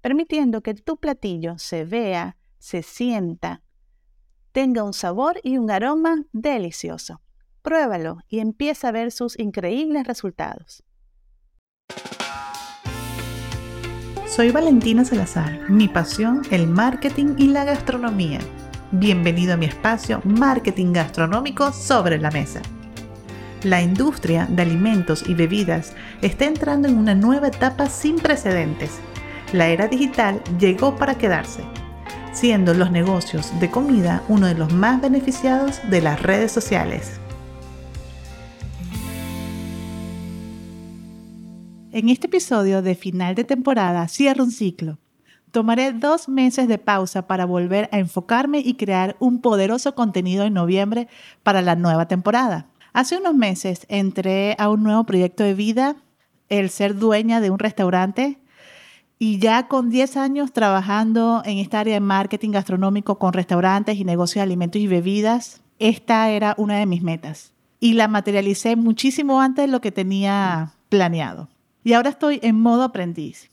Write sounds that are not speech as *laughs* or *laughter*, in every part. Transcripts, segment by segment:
permitiendo que tu platillo se vea, se sienta, tenga un sabor y un aroma delicioso. Pruébalo y empieza a ver sus increíbles resultados. Soy Valentina Salazar, mi pasión el marketing y la gastronomía. Bienvenido a mi espacio Marketing Gastronómico sobre la Mesa. La industria de alimentos y bebidas está entrando en una nueva etapa sin precedentes. La era digital llegó para quedarse, siendo los negocios de comida uno de los más beneficiados de las redes sociales. En este episodio de final de temporada cierro un ciclo. Tomaré dos meses de pausa para volver a enfocarme y crear un poderoso contenido en noviembre para la nueva temporada. Hace unos meses entré a un nuevo proyecto de vida, el ser dueña de un restaurante, y ya con 10 años trabajando en esta área de marketing gastronómico con restaurantes y negocios de alimentos y bebidas, esta era una de mis metas. Y la materialicé muchísimo antes de lo que tenía planeado y ahora estoy en modo aprendiz.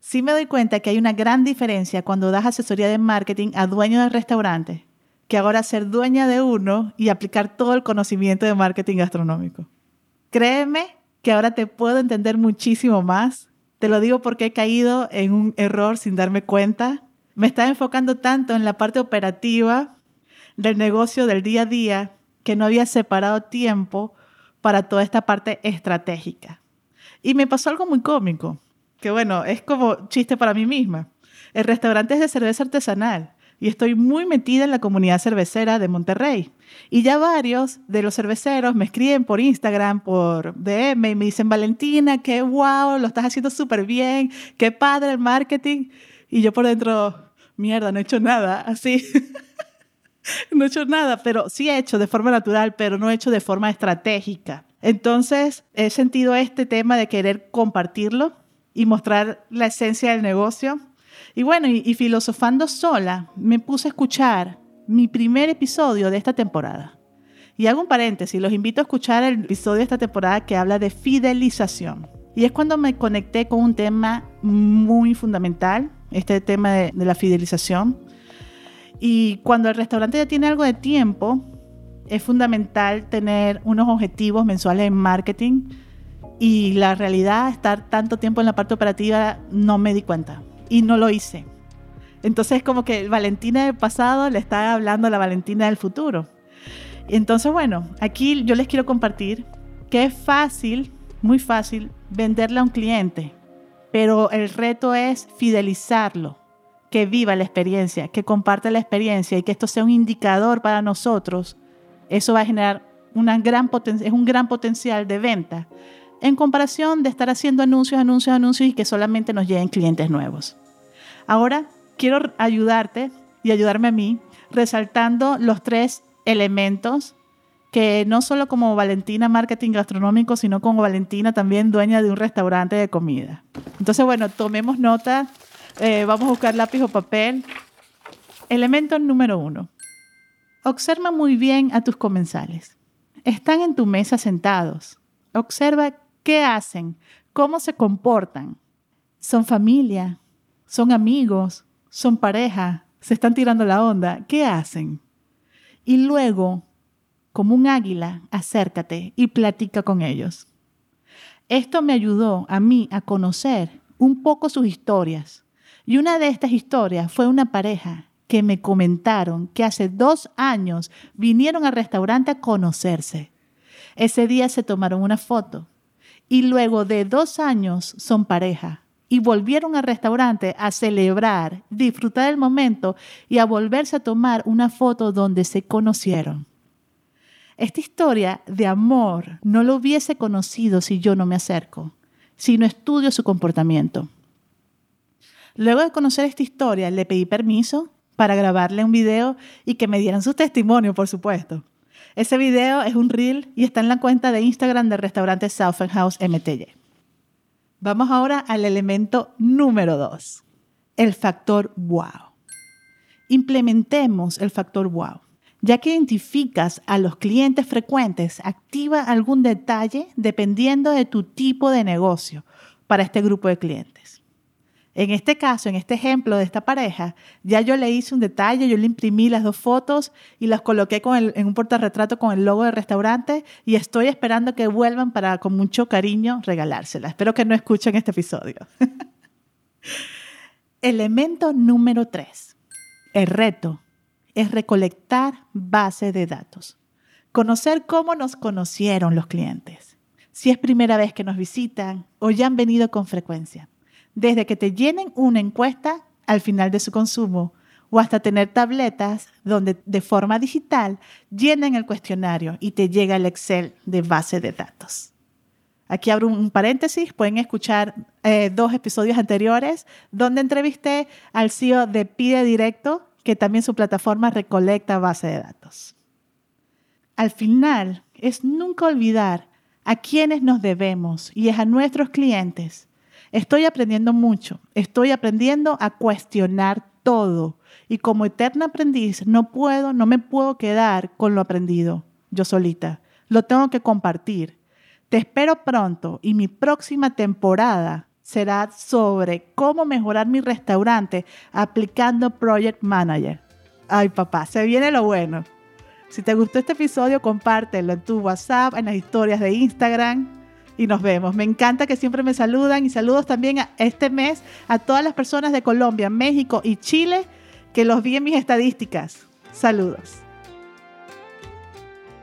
Sí me doy cuenta que hay una gran diferencia cuando das asesoría de marketing a dueños de restaurantes que ahora ser dueña de uno y aplicar todo el conocimiento de marketing gastronómico. Créeme que ahora te puedo entender muchísimo más. Te lo digo porque he caído en un error sin darme cuenta. Me estaba enfocando tanto en la parte operativa del negocio del día a día que no había separado tiempo para toda esta parte estratégica. Y me pasó algo muy cómico, que bueno, es como chiste para mí misma. El restaurante es de cerveza artesanal y estoy muy metida en la comunidad cervecera de Monterrey. Y ya varios de los cerveceros me escriben por Instagram, por DM y me dicen, Valentina, qué wow, lo estás haciendo súper bien, qué padre el marketing. Y yo por dentro, mierda, no he hecho nada, así. *laughs* no he hecho nada, pero sí he hecho de forma natural, pero no he hecho de forma estratégica. Entonces, he sentido este tema de querer compartirlo y mostrar la esencia del negocio. Y bueno, y, filosofando sola, me puse a escuchar mi primer episodio de esta temporada. Y hago un paréntesis, los invito a escuchar el episodio de esta temporada que habla de fidelización. Y es cuando me conecté con un tema muy fundamental, este tema de la fidelización. Y cuando el restaurante ya tiene algo de tiempo, es fundamental tener unos objetivos mensuales en marketing y la realidad, estar tanto tiempo en la parte operativa, no me di cuenta y no lo hice. Entonces como que Valentina del pasado le está hablando a la Valentina del futuro. Entonces bueno, aquí yo les quiero compartir que es fácil, muy fácil, venderle a un cliente, pero el reto es fidelizarlo, que viva la experiencia, que comparte la experiencia y que esto sea un indicador para nosotros eso va a generar una gran es un gran potencial de venta en comparación de estar haciendo anuncios, anuncios, anuncios y que solamente nos lleguen clientes nuevos. Ahora quiero ayudarte y ayudarme a mí resaltando los tres elementos que no solo como Valentina Marketing Gastronómico, sino como Valentina también dueña de un restaurante de comida. Entonces, bueno, tomemos nota, eh, vamos a buscar lápiz o papel. Elemento número uno, Observa muy bien a tus comensales. Están en tu mesa sentados. Observa qué hacen, cómo se comportan. Son familia, son amigos, son pareja, se están tirando la onda. ¿Qué hacen? Y luego, como un águila, acércate y platica con ellos. Esto me ayudó a mí a conocer un poco sus historias. Y una de estas historias fue una pareja que me comentaron que hace dos años vinieron al restaurante a conocerse. Ese día se tomaron una foto y luego de dos años son pareja y volvieron al restaurante a celebrar, disfrutar el momento y a volverse a tomar una foto donde se conocieron. Esta historia de amor no lo hubiese conocido si yo no me acerco, si no estudio su comportamiento. Luego de conocer esta historia, le pedí permiso para grabarle un video y que me dieran su testimonio, por supuesto. Ese video es un reel y está en la cuenta de Instagram del restaurante Southern House MTY. Vamos ahora al elemento número 2, el factor wow. Implementemos el factor wow. Ya que identificas a los clientes frecuentes, activa algún detalle dependiendo de tu tipo de negocio para este grupo de clientes. En este caso, en este ejemplo de esta pareja, ya yo le hice un detalle, yo le imprimí las dos fotos y las coloqué en un portarretrato con el logo del restaurante y estoy esperando que vuelvan para con mucho cariño regalárselas. Espero que no escuchen este episodio. *laughs* Elemento número 3. El reto es recolectar base de datos. Conocer cómo nos conocieron los clientes. Si es primera vez que nos visitan o ya han venido con frecuencia desde que te llenen una encuesta al final de su consumo o hasta tener tabletas donde de forma digital llenen el cuestionario y te llega el Excel de base de datos. Aquí abro un paréntesis, pueden escuchar eh, dos episodios anteriores donde entrevisté al CEO de Pide Directo, que también su plataforma recolecta base de datos. Al final, es nunca olvidar a quienes nos debemos y es a nuestros clientes Estoy aprendiendo mucho, estoy aprendiendo a cuestionar todo y como eterna aprendiz no puedo, no me puedo quedar con lo aprendido yo solita. Lo tengo que compartir. Te espero pronto y mi próxima temporada será sobre cómo mejorar mi restaurante aplicando Project Manager. Ay, papá, se viene lo bueno. Si te gustó este episodio, compártelo en tu WhatsApp, en las historias de Instagram y nos vemos. Me encanta que siempre me saludan y saludos también este mes a todas las personas de Colombia, México y Chile que los vi en mis estadísticas. Saludos.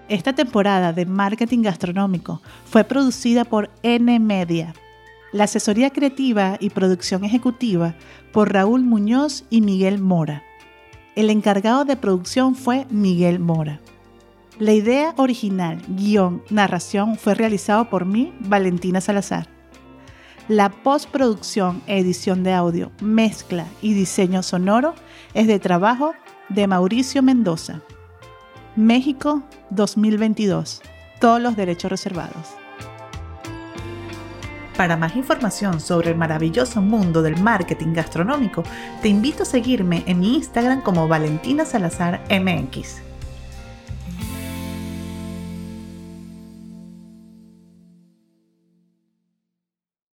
Esta temporada de marketing gastronómico fue producida por N Media. La asesoría creativa y producción ejecutiva por Raúl Muñoz y Miguel Mora. El encargado de producción fue Miguel Mora. La idea original, guion, narración fue realizado por mí, Valentina Salazar. La postproducción, edición de audio, mezcla y diseño sonoro es de trabajo de Mauricio Mendoza. México 2022. Todos los derechos reservados. Para más información sobre el maravilloso mundo del marketing gastronómico, te invito a seguirme en mi Instagram como Valentina Salazar MX.